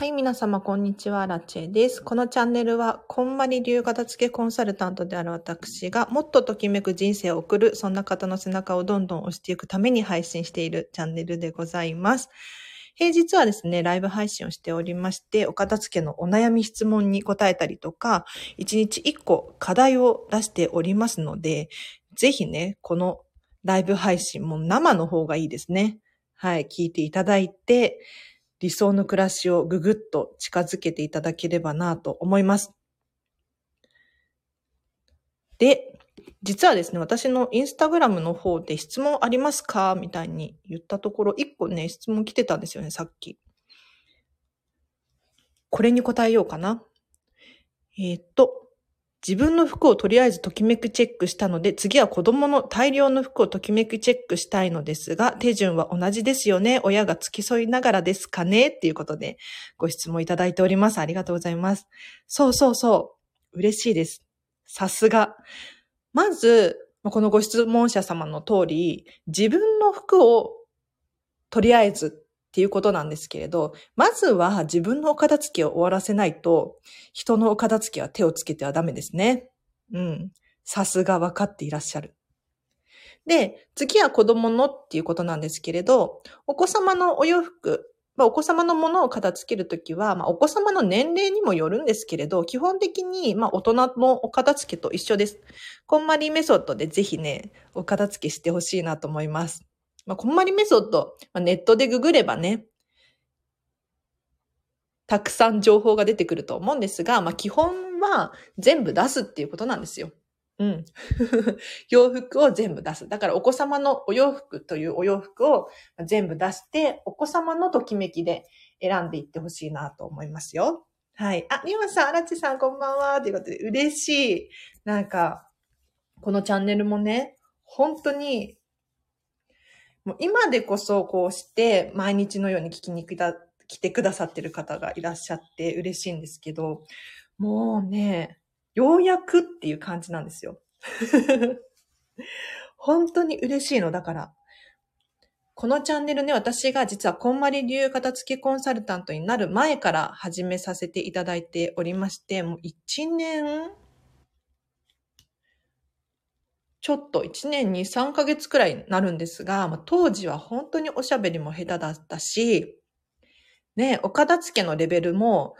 はい、皆様、こんにちは。ラチェです。このチャンネルは、こんまり流片付けコンサルタントである私が、もっとときめく人生を送る、そんな方の背中をどんどん押していくために配信しているチャンネルでございます。平日はですね、ライブ配信をしておりまして、お片付けのお悩み質問に答えたりとか、1日1個課題を出しておりますので、ぜひね、このライブ配信も生の方がいいですね。はい、聞いていただいて、理想の暮らしをぐぐっと近づけていただければなと思います。で、実はですね、私のインスタグラムの方で質問ありますかみたいに言ったところ、一個ね、質問来てたんですよね、さっき。これに答えようかな。えー、っと、自分の服をとりあえずときめくチェックしたので、次は子供の大量の服をときめくチェックしたいのですが、手順は同じですよね。親が付き添いながらですかね？っていうことでご質問いただいております。ありがとうございます。そうそうそう。嬉しいです。さすが。まず、このご質問者様の通り、自分の服をとりあえずっていうことなんですけれど、まずは自分のお片付けを終わらせないと、人のお片付けは手をつけてはダメですね。うん。さすが分かっていらっしゃる。で、次は子供のっていうことなんですけれど、お子様のお洋服、まあ、お子様のものを片付けるときは、まあ、お子様の年齢にもよるんですけれど、基本的に、まあ、大人のお片付けと一緒です。こんまりメソッドでぜひね、お片付けしてほしいなと思います。まあ、こんまりメソッド、まあ、ネットでググればね、たくさん情報が出てくると思うんですが、まあ、基本は全部出すっていうことなんですよ。うん。洋服を全部出す。だからお子様のお洋服というお洋服を全部出して、お子様のときめきで選んでいってほしいなと思いますよ。はい。あ、リオンさん、アラチさん、こんばんは。ということで、嬉しい。なんか、このチャンネルもね、本当にもう今でこそこうして毎日のように聞きに来てくださってる方がいらっしゃって嬉しいんですけど、もうね、ようやくっていう感じなんですよ。本当に嬉しいの。だから、このチャンネルね、私が実はこんまり流片付けコンサルタントになる前から始めさせていただいておりまして、もう1年ちょっと1年に3ヶ月くらいになるんですが、まあ、当時は本当におしゃべりも下手だったし、ね、お片付けのレベルも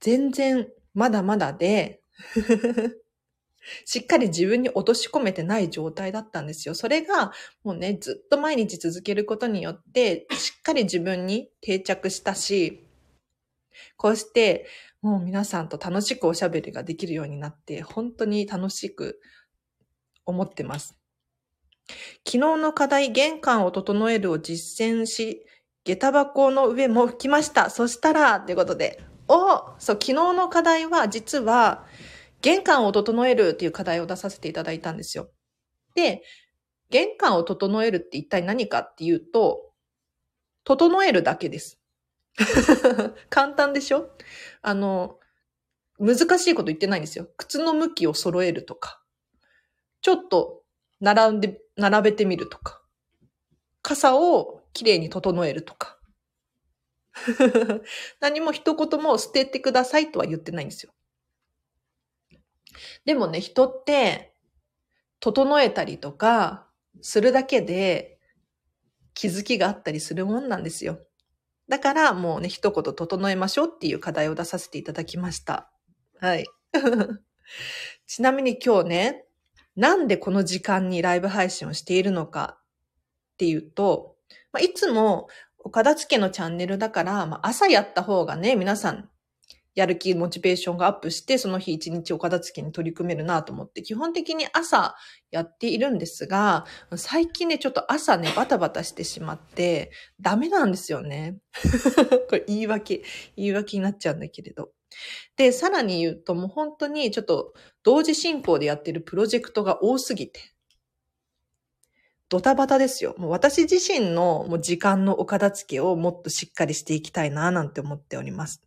全然まだまだで しっかり自分に落とし込めてない状態だったんですよ。それがもうね、ずっと毎日続けることによって、しっかり自分に定着したし、こうしてもう皆さんと楽しくおしゃべりができるようになって、本当に楽しく思ってます。昨日の課題、玄関を整えるを実践し、下駄箱の上も拭きました。そしたら、ということで、おそう、昨日の課題は実は、玄関を整えるっていう課題を出させていただいたんですよ。で、玄関を整えるって一体何かっていうと、整えるだけです。簡単でしょ？あの、難しいこと言ってないんですよ。靴の向きを揃えるとか、ちょっと並んで、並べてみるとか、傘をきれいに整えるとか。何も一言も捨ててくださいとは言ってないんですよ。でもね、人って、整えたりとか、するだけで気づきがあったりするもんなんですよ。だからもうね、一言整えましょうっていう課題を出させていただきました。はい。ちなみに今日ね、なんでこの時間にライブ配信をしているのかっていうと、まあ、いつも岡田付のチャンネルだから、まあ、朝やった方がね、皆さんやる気、モチベーションがアップして、その日一日岡田付に取り組めるなと思って、基本的に朝やっているんですが、最近ね、ちょっと朝ね、バタバタしてしまって、ダメなんですよね。これ言い訳、言い訳になっちゃうんだけれど。で、さらに言うともう本当にちょっと同時進行でやってるプロジェクトが多すぎて、ドタバタですよ。もう私自身のもう時間のお片付けをもっとしっかりしていきたいななんて思っております。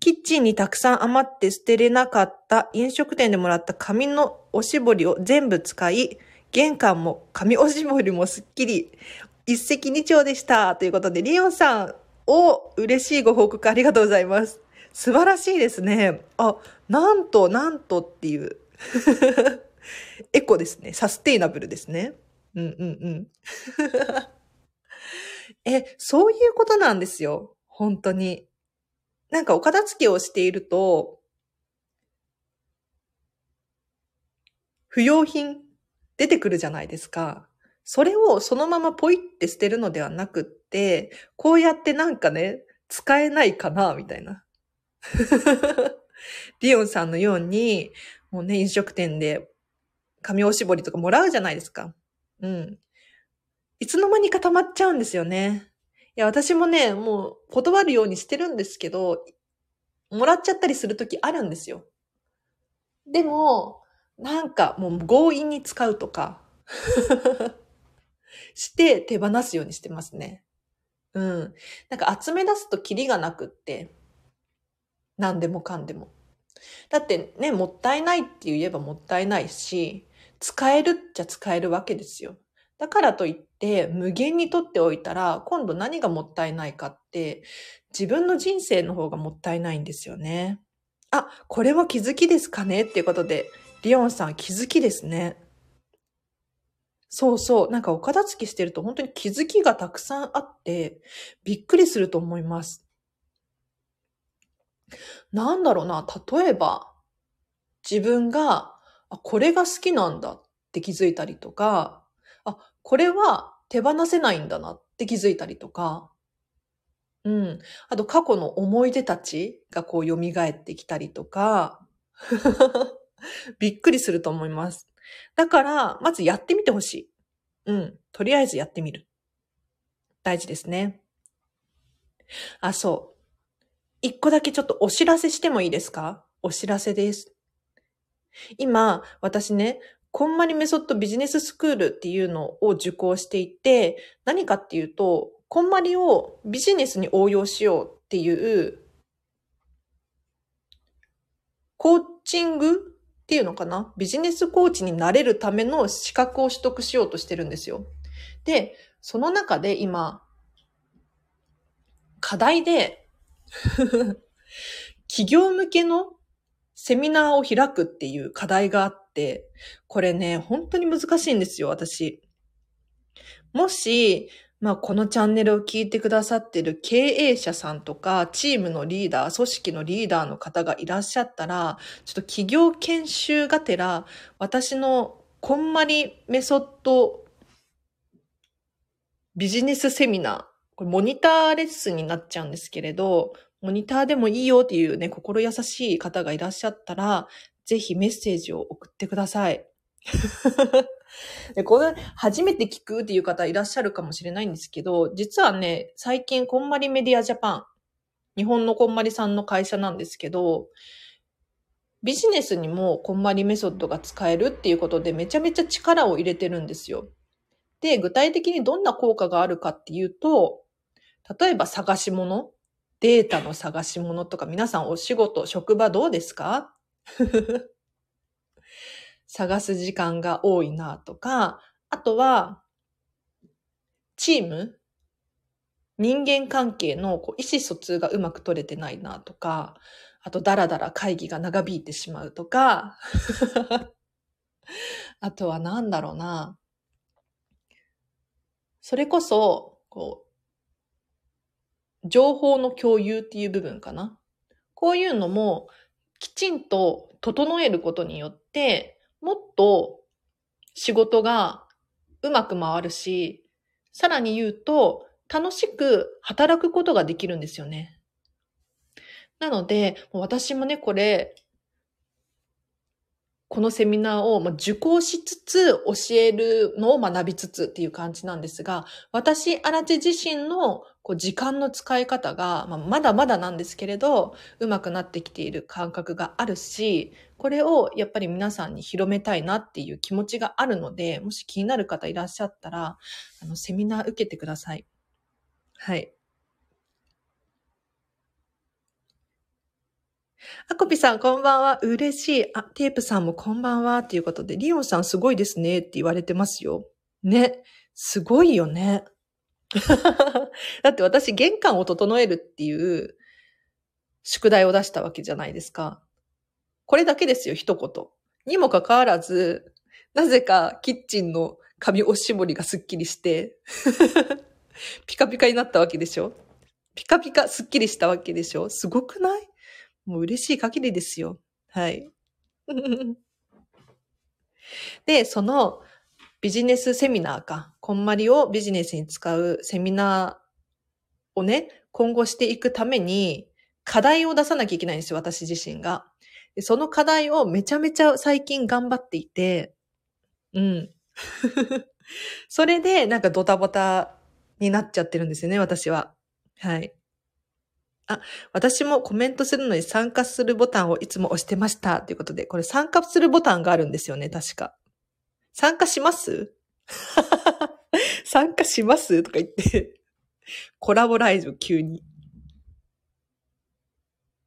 キッチンにたくさん余って捨てれなかった飲食店でもらった紙のおしぼりを全部使い、玄関も紙おしぼりもすっきり、一石二鳥でした。ということで、リオンさん、お、嬉しいご報告ありがとうございます。素晴らしいですね。あ、なんと、なんとっていう。エコですね。サステイナブルですね。うんうんうん。え、そういうことなんですよ。本当に。なんかお片付けをしていると、不要品出てくるじゃないですか。それをそのままポイって捨てるのではなくって、こうやってなんかね、使えないかな、みたいな。リオンさんのように、もうね、飲食店で紙おしぼりとかもらうじゃないですか。うん。いつの間にか溜まっちゃうんですよね。いや、私もね、もう断るようにしてるんですけど、もらっちゃったりするときあるんですよ。でも、なんかもう強引に使うとか して手放すようにしてますね。うん。なんか集め出すとキリがなくって、何でもかんでも。だってね、もったいないって言えばもったいないし、使えるっちゃ使えるわけですよ。だからといって無限に取っておいたら今度何がもったいないかって自分の人生の方がもったいないんですよね。あ、これは気づきですかね？っていうことで、リオンさん気づきですね。そうそう。なんかお片付けしてると本当に気づきがたくさんあって、びっくりすると思います。なんだろうな、例えば、自分が、あ、これが好きなんだって気づいたりとか、あ、これは手放せないんだなって気づいたりとか、うん。あと過去の思い出たちがこう蘇ってきたりとか、びっくりすると思います。だから、まずやってみてほしい。うん。とりあえずやってみる。大事ですね。あ、そう。一個だけちょっとお知らせしてもいいですか？お知らせです。今、私ね、こんまりメソッドビジネススクールっていうのを受講していて、何かっていうと、こんまりをビジネスに応用しようっていうコーチングっていうのかな？ビジネスコーチになれるための資格を取得しようとしてるんですよ。で、その中で今、課題で企業向けのセミナーを開くっていう課題があって、これね、本当に難しいんですよ、私。もし、まあ、このチャンネルを聞いてくださってる経営者さんとか、チームのリーダー、組織のリーダーの方がいらっしゃったら、ちょっと企業研修がてら、私のこんまりメソッドビジネスセミナー、これモニターレッスンになっちゃうんですけれど、モニターでもいいよっていうね、心優しい方がいらっしゃったら、ぜひメッセージを送ってください。で、これ、初めて聞くっていう方いらっしゃるかもしれないんですけど、実はね、最近、こんまりメディアジャパン、日本のこんまりさんの会社なんですけど、ビジネスにもこんまりメソッドが使えるっていうことでめちゃめちゃ力を入れてるんですよ。で、具体的にどんな効果があるかっていうと、例えば探し物、データの探し物とか皆さんお仕事、職場どうですか？探す時間が多いなとか、あとは、チーム？人間関係のこう意思疎通がうまく取れてないなとか、あと、だらだら会議が長引いてしまうとか、あとはなんだろうな。それこそ、こう、情報の共有っていう部分かな。こういうのもきちんと整えることによって、もっと仕事がうまく回るし、さらに言うと、楽しく働くことができるんですよね。なので、私もね、これ、このセミナーを受講しつつ教えるのを学びつつっていう感じなんですが、私、荒地自身の時間の使い方が、ま、だまだなんですけれど、うまくなってきている感覚があるし、これをやっぱり皆さんに広めたいなっていう気持ちがあるので、もし気になる方いらっしゃったら、セミナー受けてください。はい。あこぴさん、こんばんは。嬉しい。あ、テープさんもこんばんは。ということで、リオンさんすごいですね。って言われてますよ。ね。すごいよね。だって私玄関を整えるっていう宿題を出したわけじゃないですか。これだけですよ、一言。にもかかわらず、なぜかキッチンの紙押し絞りがスッキリして ピカピカになったわけでしょピカピカスッキリしたわけでしょすごくない？もう嬉しい限りですよ。はい。で、そのビジネスセミナーか、こんまりをビジネスに使うセミナーをね、今後していくために、課題を出さなきゃいけないんですよ、私自身が。でその課題をめちゃめちゃ最近頑張っていて、うん。それで、なんかドタバタになっちゃってるんですよね、私は。はい。あ、私もコメントするのに参加するボタンをいつも押してました。ということで、これ参加するボタンがあるんですよね、確か。参加します？参加します？とか言ってコラボライズ急に。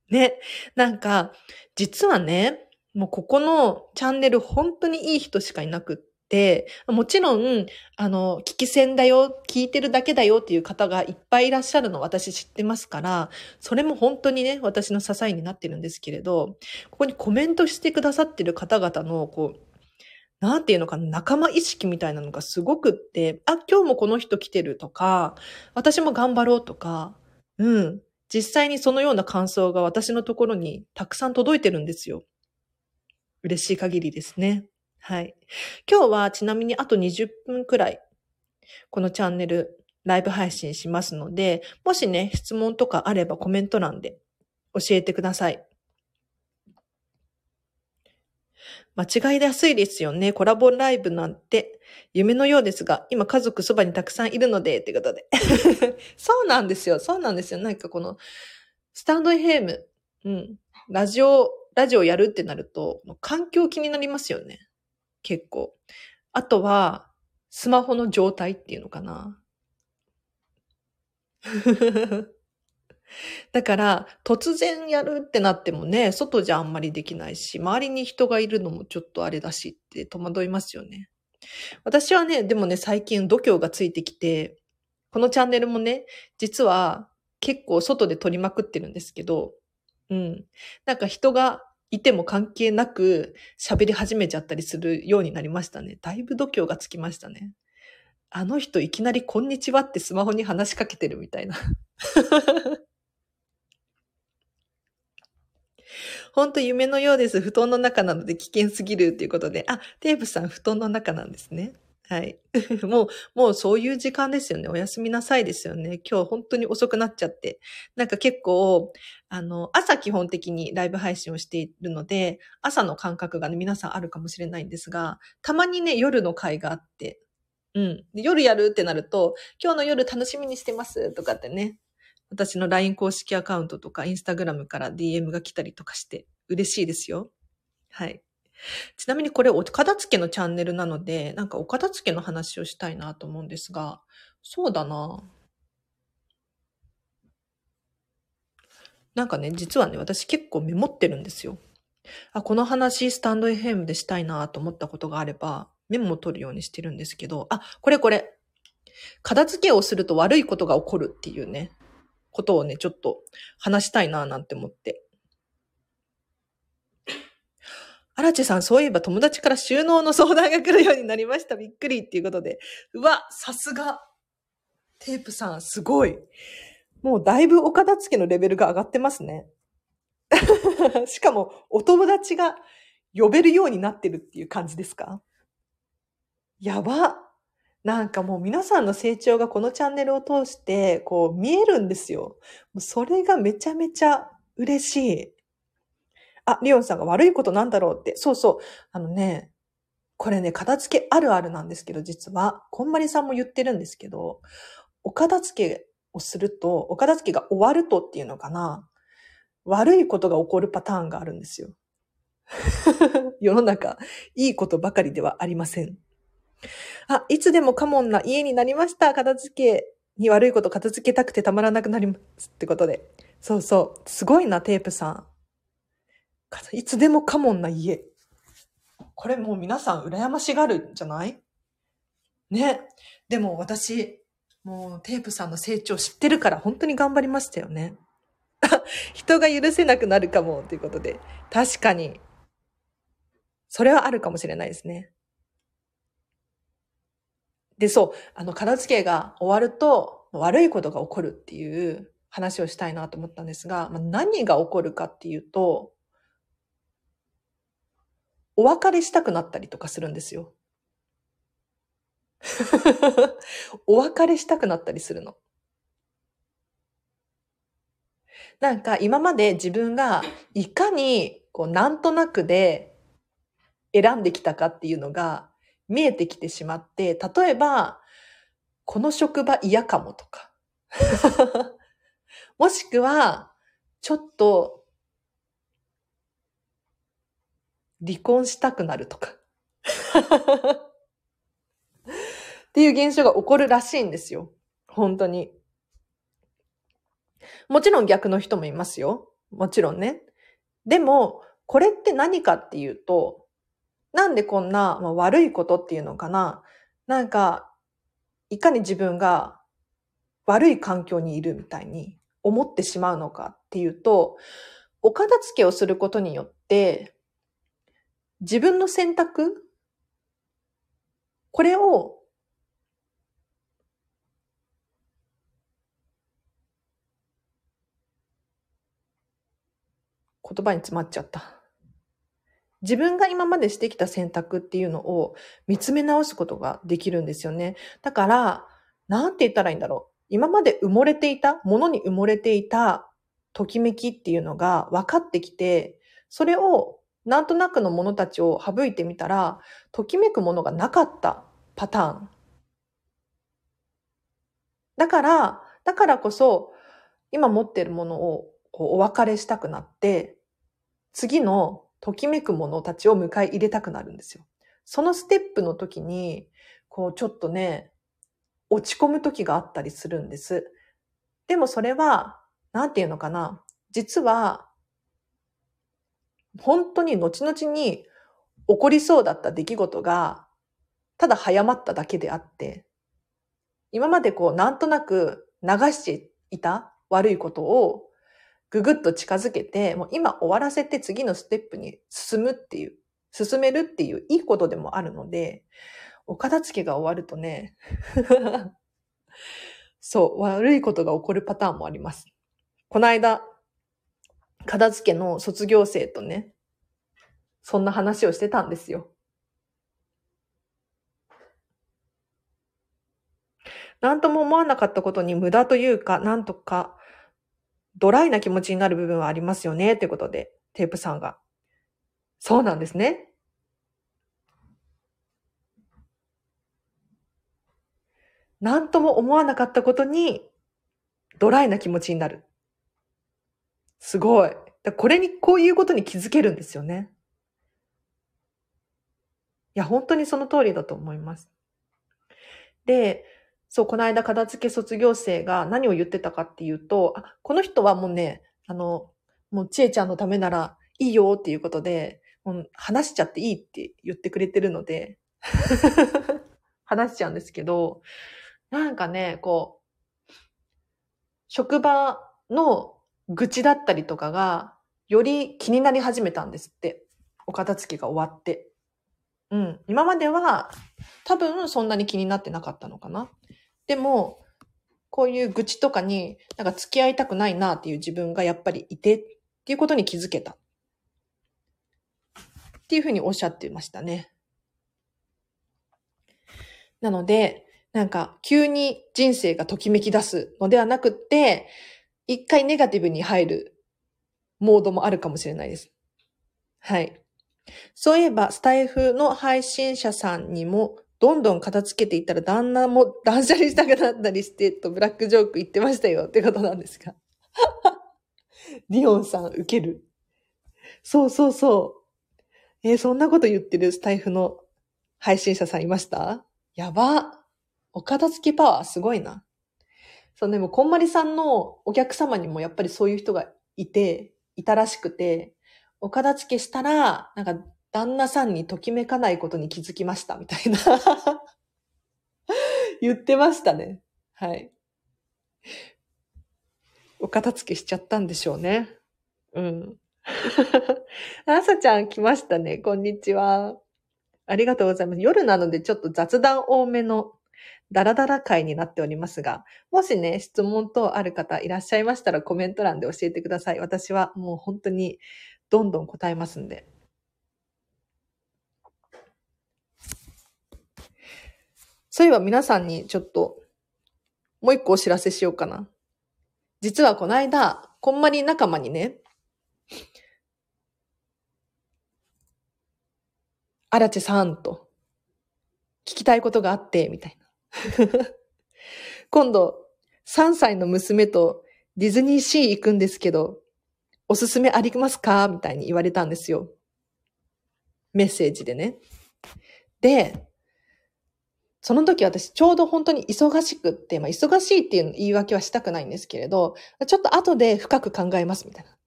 ね。なんか、実はね、もうここのチャンネル本当にいい人しかいなくっ、でもちろん、あの、聞き戦だよ、聞いてるだけだよっていう方がいっぱいいらっしゃるの私知ってますから、それも本当にね、私の支えになってるんですけれど、ここにコメントしてくださってる方々の、こう、なんていうのかな、仲間意識みたいなのがすごくって、あ、今日もこの人来てるとか、私も頑張ろうとか、うん。実際にそのような感想が私のところにたくさん届いてるんですよ。嬉しい限りですね。はい。今日はちなみにあと20分くらい、このチャンネル、ライブ配信しますので、もしね、質問とかあればコメント欄で教えてください。間違いやすいですよね。コラボライブなんて夢のようですが、今家族そばにたくさんいるので、ってことで。そうなんですよ。そうなんですよ。なんかこの、スタンド FM、うん、ラジオ、ラジオやるってなると、環境気になりますよね。結構。あとは、スマホの状態っていうのかな。だから、突然やるってなってもね、外じゃあんまりできないし、周りに人がいるのもちょっとあれだしって戸惑いますよね。私はね、でもね、最近度胸がついてきて、このチャンネルもね、実は結構外で撮りまくってるんですけど、うん。なんか人がいても関係なく喋り始めちゃったりするようになりましたね。だいぶ度胸がつきましたね。あの人いきなりこんにちはってスマホに話しかけてるみたいな。ほんと夢のようです。布団の中なので危険すぎるっていうことで。あ、テープさん布団の中なんですね。はい。もう、もうそういう時間ですよね。おやすみなさいですよね。今日本当に遅くなっちゃって。なんか結構、あの、朝基本的にライブ配信をしているので、朝の感覚がね、皆さんあるかもしれないんですが、たまにね、夜の会があって、うん。夜やるってなると、今日の夜楽しみにしてますとかってね、私の LINE 公式アカウントとか Instagram から DM が来たりとかして嬉しいですよ。はい。ちなみにこれお片付けのチャンネルなので、なんかお片付けの話をしたいなと思うんですが、そうだななんかね、実はね、私結構メモってるんですよ。あ、この話スタンド FM でしたいなと思ったことがあれば、メモを取るようにしてるんですけど、あ、これこれ。片付けをすると悪いことが起こるっていうね。ことをね、ちょっと話したいななんて思って。荒地さん、そういえば友達から収納の相談が来るようになりました。びっくりっていうことで。うわ、さすが。テープさん、すごい。もうだいぶお片付けのレベルが上がってますね。しかも、お友達が呼べるようになってるっていう感じですか？やば。なんかもう皆さんの成長がこのチャンネルを通して、こう見えるんですよ。それがめちゃめちゃ嬉しい。あ、リオンさんが悪いことなんだろうって。そうそう。あのね、これね、片付けあるあるなんですけど、実は、こんまりさんも言ってるんですけど、お片付けをすると、お片付けが終わるとっていうのかな。悪いことが起こるパターンがあるんですよ。世の中、いいことばかりではありません。あ、いつでもカモンな家になりました。片付けに悪いこと片付けたくてたまらなくなりますってことで。そうそう。すごいな、テープさん。いつでもカモンな家。これもう皆さん羨ましがるんじゃない？ね。でも私、もうテープさんの成長知ってるから本当に頑張りましたよね。人が許せなくなるかもということで。確かに。それはあるかもしれないですね。で、そう、あの、片付けが終わると悪いことが起こるっていう話をしたいなと思ったんですが、まあ、何が起こるかっていうと、お別れしたくなったりとかするんですよ。お別れしたくなったりするの。なんか今まで自分がいかにこうなんとなくで選んできたかっていうのが見えてきてしまって、例えば、この職場嫌かもとか。もしくは、ちょっと、離婚したくなるとか。っていう現象が起こるらしいんですよ。本当に。もちろん逆の人もいますよ。もちろんね。でも、これって何かっていうと、なんでこんな、まあ、悪いことっていうのかななんか、いかに自分が悪い環境にいるみたいに思ってしまうのかっていうと、お片付けをすることによって、自分の選択？これを言葉に詰まっちゃった。自分が今までしてきた選択っていうのを見つめ直すことができるんですよね。だから、なんて言ったらいいんだろう。今まで埋もれていた、ものに埋もれていたときめきっていうのが分かってきて、それをなんとなくのものたちを省いてみたら、ときめくものがなかったパターン。だから、だからこそ、今持っているものをお別れしたくなって、次のときめくものたちを迎え入れたくなるんですよ。そのステップの時に、こうちょっとね、落ち込む時があったりするんです。でもそれは、なんていうのかな。実は、本当に後々に起こりそうだった出来事が、ただ早まっただけであって、今までこう、なんとなく流していた悪いことをぐぐっと近づけて、もう今終わらせて次のステップに進むっていう、進めるっていういいことでもあるので、お片付けが終わるとね、そう、悪いことが起こるパターンもあります。この間、片付けの卒業生とね、そんな話をしてたんですよ。なんとも思わなかったことに無駄というか、なんとかドライな気持ちになる部分はありますよね、ってことで、テープさんが。そうなんですね。なんとも思わなかったことに、ドライな気持ちになる。すごい。これに、こういうことに気づけるんですよね。いや、本当にその通りだと思います。で、そう、この間片付け卒業生が何を言ってたかっていうと、あ、この人はもうね、あの、もうちえちゃんのためならいいよっていうことで、もう話しちゃっていいって言ってくれてるので 話しちゃうんですけど、なんかね、こう、職場の愚痴だったりとかが、より気になり始めたんですって。お片付けが終わって。うん。今までは、多分そんなに気になってなかったのかな。でも、こういう愚痴とかに、なんか付き合いたくないなっていう自分がやっぱりいてっていうことに気づけた。っていうふうにおっしゃってましたね。なので、なんか急に人生がときめき出すのではなくって、一回ネガティブに入るモードもあるかもしれないです。はい。そういえば、スタイフの配信者さんにもどんどん片付けていったら旦那も断捨離したくなったりして、とブラックジョーク言ってましたよってことなんですか？リオンさん受ける。そうそうそう。えー、そんなこと言ってるスタイフの配信者さんいました？やば。お片付けパワーすごいな。そう、でも、こんまりさんのお客様にもやっぱりそういう人がいて、いたらしくて、お片付けしたら、なんか旦那さんにときめかないことに気づきました、みたいな 言ってましたね。はい。お片付けしちゃったんでしょうね。うん。あさちゃん来ましたね。こんにちは。ありがとうございます。夜なのでちょっと雑談多めのダラダラ会になっておりますが、もしね、質問等ある方いらっしゃいましたらコメント欄で教えてください。私はもう本当にどんどん答えますんで。そういえば皆さんにちょっともう一個お知らせしようかな。実はこの間、こんまり仲間にね、荒地さんと聞きたいことがあって、みたいな。今度、3歳の娘とディズニーシー行くんですけど、おすすめありますか？みたいに言われたんですよ。メッセージでね。で、その時私ちょうど本当に忙しくって、まあ忙しいっていう言い訳はしたくないんですけれど、ちょっと後で深く考えますみたいな。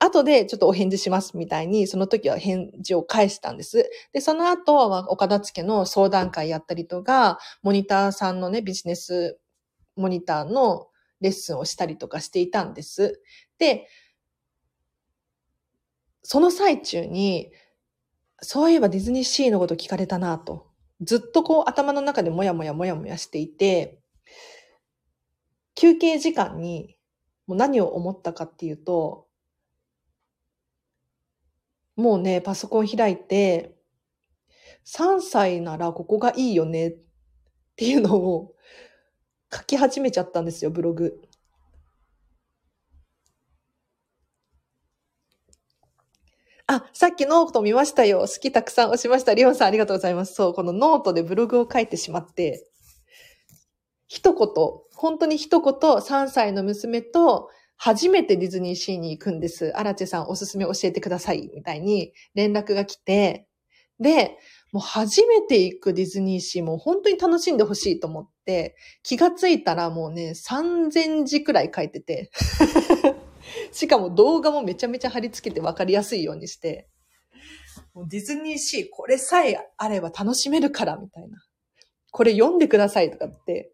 後でちょっとお返事しますみたいに、その時は返事を返したんです。で、その後は岡田付の相談会やったりとか、モニターさんのね、ビジネスモニターのレッスンをしたりとかしていたんです。で、その最中に、そういえばディズニーシーのこと聞かれたなと。ずっとこう頭の中でもやもやもやもやしていて、休憩時間にもう何を思ったかっていうと、もうね、パソコン開いて、3歳ならここがいいよねっていうのを 書き始めちゃったんですよ、ブログ。あ、さっきノート見ましたよ。スキたくさん押しました。リオンさんありがとうございます。そう、このノートでブログを書いてしまって、一言、本当に一言、3歳の娘と初めてディズニーシーに行くんです。アラチェさんおすすめ教えてください。みたいに連絡が来て、で、もう初めて行くディズニーシーも本当に楽しんでほしいと思って、気がついたらもうね、3000字くらい書いてて しかも動画もめちゃめちゃ貼り付けて分かりやすいようにして、もうディズニーシーこれさえあれば楽しめるから、みたいな。これ読んでくださいとかって、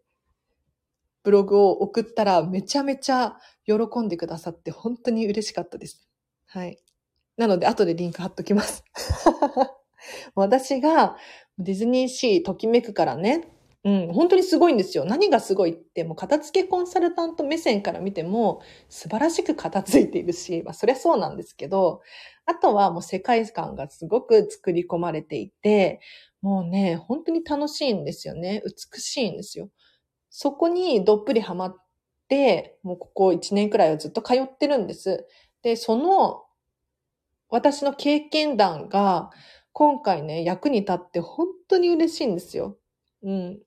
ブログを送ったらめちゃめちゃ喜んでくださって本当に嬉しかったです。はい。なので後でリンク貼っときます。私がディズニーシーときめくからね、うん、本当にすごいんですよ。何がすごいって、もう片付けコンサルタント目線から見ても素晴らしく片付いているし、まあそりゃそうなんですけど、あとはもう世界観がすごく作り込まれていて、もうね、本当に楽しいんですよね。美しいんですよ。そこにどっぷりハマって、もうここ1年くらいはずっと通ってるんです。で、その私の経験談が今回ね、役に立って本当に嬉しいんですよ。うん。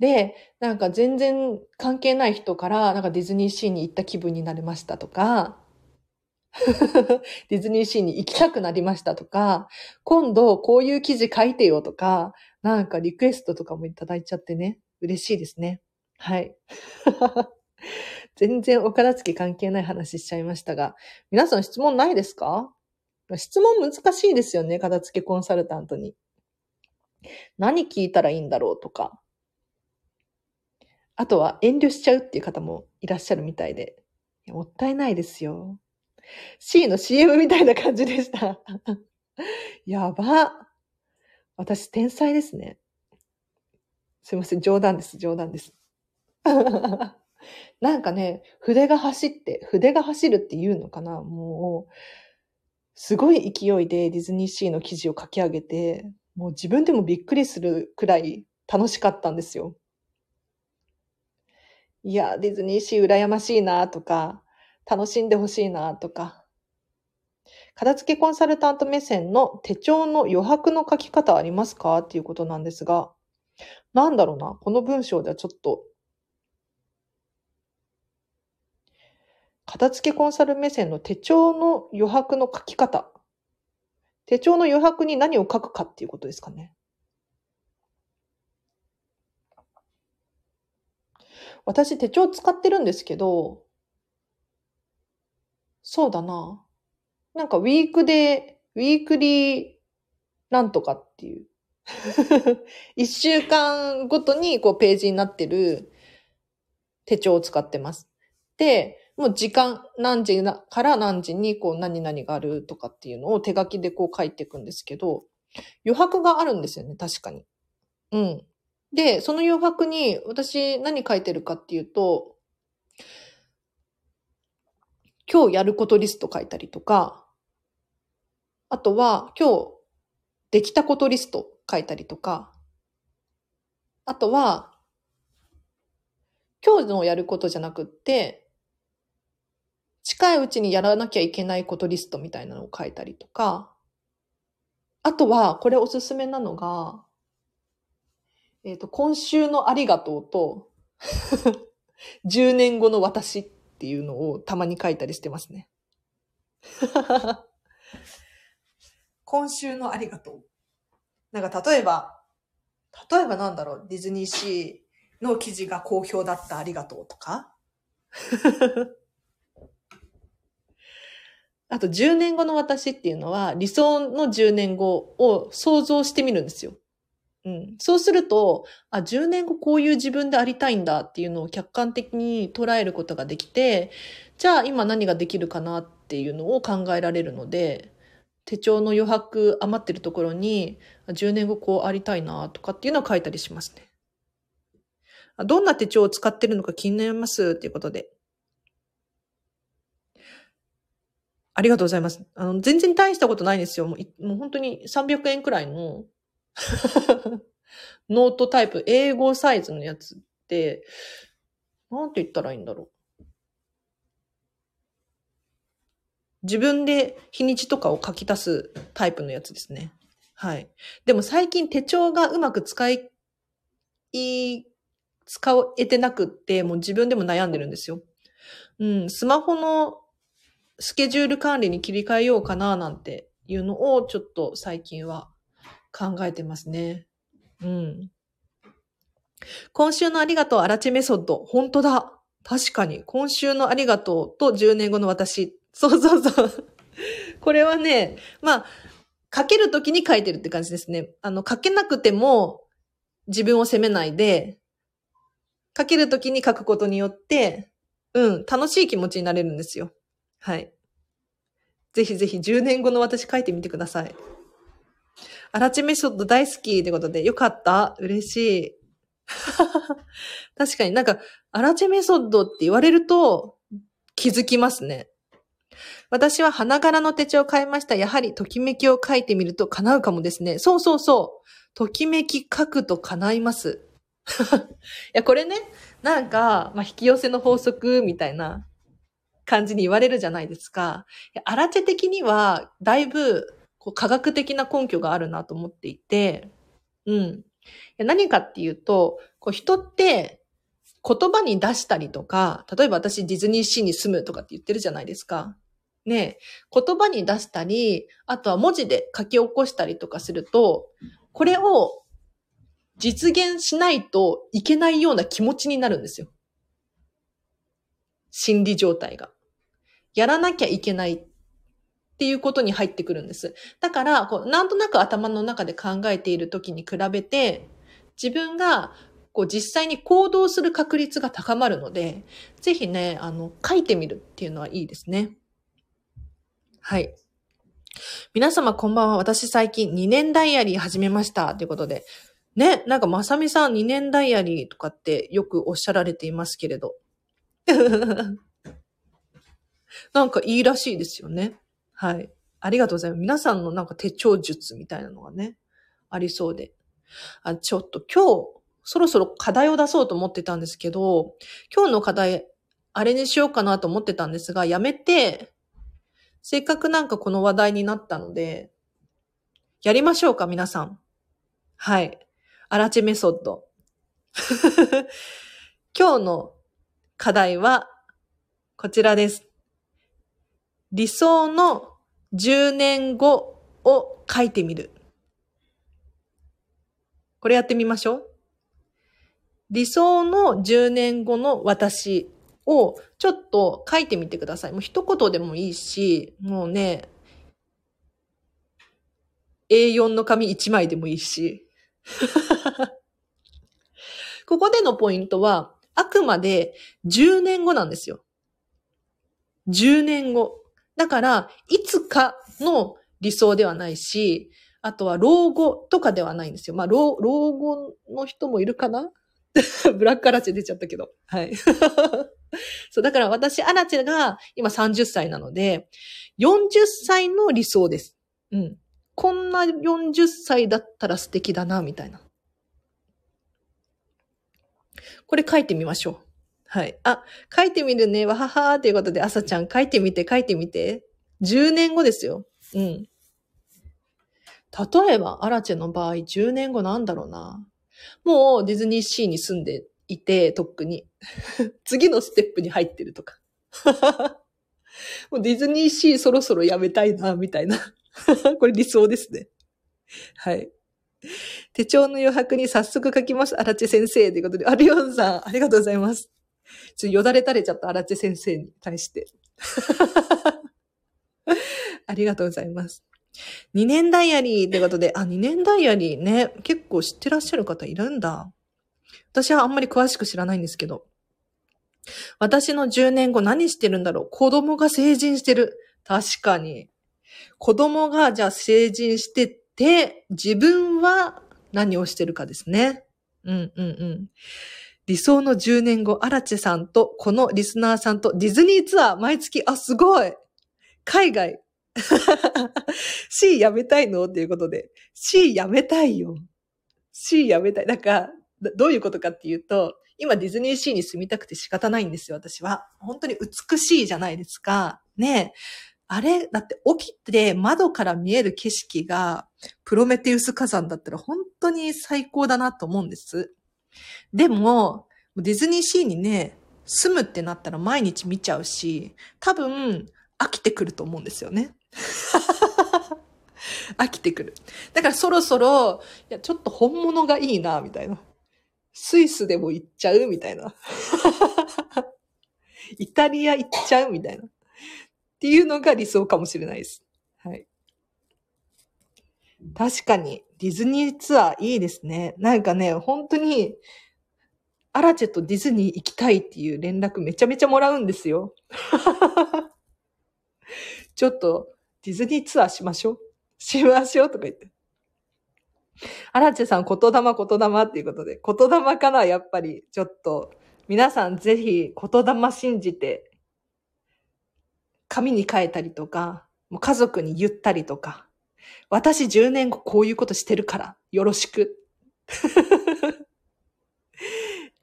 で、なんか全然関係ない人から、なんかディズニーシーに行った気分になりましたとか、ディズニーシーに行きたくなりましたとか、今度こういう記事書いてよとか、なんかリクエストとかもいただいちゃってね、嬉しいですね。はい。全然お片付け関係ない話しちゃいましたが、皆さん質問ないですか？質問難しいですよね、片付けコンサルタントに。何聞いたらいいんだろうとか。あとは遠慮しちゃうっていう方もいらっしゃるみたいで。いもったいないですよ。C の CM みたいな感じでした。やば。私天才ですね。すいません、冗談です、冗談です。なんかね、筆が走って、筆が走るって言うのかな。もう、すごい勢いでディズニーシーの記事を書き上げて、もう自分でもびっくりするくらい楽しかったんですよ。いや、ディズニーシー羨ましいなとか、楽しんでほしいなとか、片付けコンサルタント目線の手帳の余白の書き方ありますか？っていうことなんですが、なんだろうな、この文章ではちょっと、片付けコンサル目線の手帳の余白の書き方。手帳の余白に何を書くかっていうことですかね。私手帳使ってるんですけど、そうだな。なんかウィークで、ウィークリーなんとかっていう。一週間ごとにこうページになってる手帳を使ってます。で、もう時間、何時から何時にこう何々があるとかっていうのを手書きでこう書いていくんですけど、余白があるんですよね、確かに。うん。で、その余白に私何書いてるかっていうと、今日やることリスト書いたりとか、あとは今日できたことリスト書いたりとか、あとは今日のやることじゃなくって、近いうちにやらなきゃいけないことリストみたいなのを書いたりとか、あとは、これおすすめなのが、えっ、と、今週のありがとうと、10年後の私っていうのをたまに書いたりしてますね。今週のありがとう。なんか例えば、例えばなんだろう、ディズニーシーの記事が好評だったありがとうとか。あと10年後の私っていうのは理想の10年後を想像してみるんですよ。うん。そうすると、あ、10年後こういう自分でありたいんだっていうのを客観的に捉えることができて、じゃあ今何ができるかなっていうのを考えられるので、手帳の余白余ってるところに、10年後こうありたいなとかっていうのを書いたりしますね。どんな手帳を使ってるのか気になりますっていうことで。ありがとうございます。あの、全然大したことないんですよ。もうもう本当に300円くらいの ノートタイプ、英語サイズのやつって、なんて言ったらいいんだろう。自分で日にちとかを書き足すタイプのやつですね。はい。でも最近手帳がうまく使い、い使えてなくって、もう自分でも悩んでるんですよ。うん、スマホのスケジュール管理に切り替えようかななんていうのをちょっと最近は考えてますね。うん。今週のありがとう、アラチメソッド。本当だ。確かに。今週のありがとうと10年後の私。そうそうそう。これはね、まあ、書けるときに書いてるって感じですね。あの、書けなくても自分を責めないで、書けるときに書くことによって、うん、楽しい気持ちになれるんですよ。はい。ぜひぜひ10年後の私書いてみてください。アラチメソッド大好きってことで、よかった？嬉しい。確かになんか、アラチメソッドって言われると気づきますね。私は花柄の手帳を買いました。やはり、ときめきを書いてみると叶うかもですね。そうそうそう。ときめき書くと叶います。いや、これね、なんか、まあ、引き寄せの法則みたいな感じに言われるじゃないですか。アラチェ的には、だいぶ、こう、科学的な根拠があるなと思っていて、うん。いや何かっていうと、こう、人って、言葉に出したりとか、例えば私ディズニーシーに住むとかって言ってるじゃないですか。ね言葉に出したり、あとは文字で書き起こしたりとかすると、これを実現しないといけないような気持ちになるんですよ。心理状態が。やらなきゃいけないっていうことに入ってくるんです。だから、こうなんとなく頭の中で考えている時に比べて、自分がこう実際に行動する確率が高まるので、ぜひね、あの、書いてみるっていうのはいいですね。はい。皆様こんばんは。私最近2年ダイアリー始めました。ということで。ね、なんかまさみさん2年ダイアリーとかってよくおっしゃられていますけれど。なんかいいらしいですよね。はい。ありがとうございます。皆さんのなんか手帳術みたいなのがね、ありそうで。あ、ちょっと今日、そろそろ課題を出そうと思ってたんですけど、今日の課題、あれにしようかなと思ってたんですが、やめて、せっかくなんかこの話題になったので、やりましょうか、皆さん。はい。アラチメソッド。今日の課題は、こちらです。理想の10年後を書いてみる。これやってみましょう。理想の10年後の私をちょっと書いてみてください。もう一言でもいいし、もうね、A4 の紙1枚でもいいし。ここでのポイントは、あくまで10年後なんですよ。10年後。だから、いつかの理想ではないし、あとは老後とかではないんですよ。まあ、老、老後の人もいるかな？ブラックアラチェ出ちゃったけど。はい。そう、だから私、アラチェが今30歳なので、40歳の理想です。うん。こんな40歳だったら素敵だな、みたいな。これ書いてみましょう。はい。あ、書いてみるね。わははーということで、朝ちゃん書いてみて、書いてみて。10年後ですよ。うん。例えば、アラチェの場合、10年後なんだろうな。もうディズニーシーに住んでいて、とっくに。次のステップに入ってるとか。もうディズニーシーそろそろやめたいな、みたいな。これ理想ですね。はい。手帳の余白に早速書きます。荒地先生。ということで、アリオンさん、ありがとうございます。ちょよだれ垂れちゃった荒地先生に対して。ありがとうございます。2年ダイアリーってことで、あ、2年ダイアリーね、結構知ってらっしゃる方いるんだ。私はあんまり詳しく知らないんですけど。私の10年後何してるんだろう子供が成人してる。確かに。子供がじゃあ成人してて、自分は何をしてるかですね。うんうんうん。理想の10年後、アラチェさんとこのリスナーさんとディズニーツアー毎月、あ、すごい海外、C やめたいの？っていうことで、C やめたいよ。C やめたい。なんか、どういうことかっていうと、今ディズニーシーに住みたくて仕方ないんですよ、私は。本当に美しいじゃないですか。ねえあれ、だって起きて窓から見える景色がプロメテウス火山だったら本当に最高だなと思うんです。でも、ディズニーシーにね、住むってなったら毎日見ちゃうし、多分飽きてくると思うんですよね。飽きてくる。だからそろそろ、いや、ちょっと本物がいいな、みたいな。スイスでも行っちゃうみたいな。イタリア行っちゃうみたいな。っていうのが理想かもしれないです。はい。確かに、ディズニーツアーいいですね。なんかね、本当に、アラチェとディズニー行きたいっていう連絡めちゃめちゃもらうんですよ。ちょっとディズニーツアーしましょう。しましょうとか言って。アラチェさん、言霊言霊っていうことで、言霊かなやっぱり、ちょっと、皆さんぜひ言霊信じて、紙に書いたりとか、もう家族に言ったりとか、私10年後こういうことしてるから、よろしく。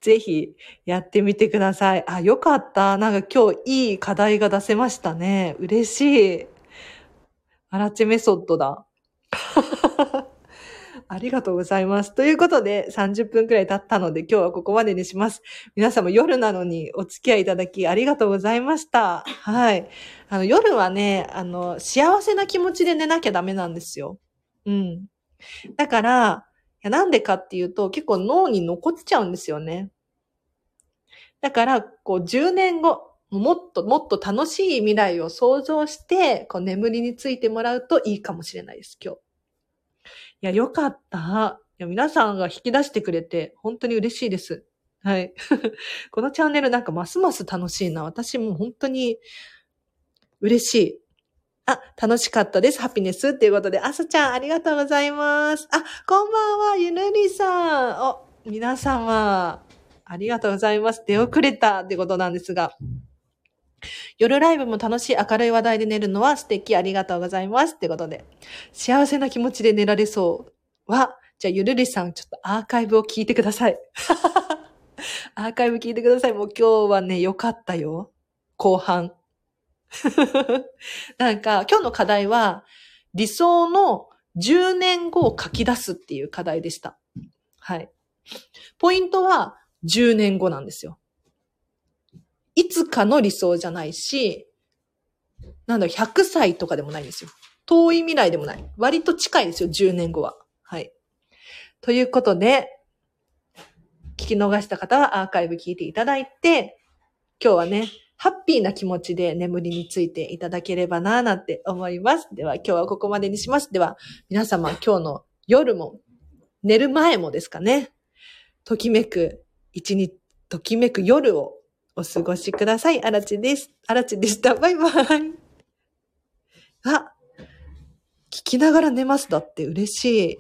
ぜひやってみてください。あ、よかった。なんか今日いい課題が出せましたね。嬉しい。アラチメソッドだ。ありがとうございます。ということで、30分くらい経ったので、今日はここまでにします。皆様夜なのにお付き合いいただきありがとうございました。はい。あの、夜はね、あの、幸せな気持ちで寝なきゃダメなんですよ。うん。だから、なんでかっていうと、結構脳に残っちゃうんですよね。だから、こう、10年後、もっともっと楽しい未来を想像して、こう眠りについてもらうといいかもしれないです、今日。いや、よかった。いや、皆さんが引き出してくれて、本当に嬉しいです。はい。このチャンネルなんかますます楽しいな。私も本当に嬉しい。あ、楽しかったです。ハピネスっていうことで、あさちゃんありがとうございます。あ、こんばんは、ゆるりさん。お、皆様、ありがとうございます。出遅れたってことなんですが。夜ライブも楽しい明るい話題で寝るのは素敵ありがとうございます。ってことで、幸せな気持ちで寝られそうは、じゃあゆるりさんちょっとアーカイブを聞いてください。アーカイブ聞いてください。もう今日はね、良かったよ。後半。なんか、今日の課題は、理想の10年後を書き出すっていう課題でした。はい。ポイントは10年後なんですよ。いつかの理想じゃないし、なんだろ、100歳とかでもないんですよ。遠い未来でもない。割と近いですよ、10年後は。はい。ということで、聞き逃した方はアーカイブ聞いていただいて、今日はね、ハッピーな気持ちで眠りについていただければなぁなんて思います。では今日はここまでにします。では皆様今日の夜も寝る前もですかね、ときめく一日、ときめく夜をお過ごしください。あらちです。あらちでした。バイバイ。あ、聞きながら寝ますだって嬉しい。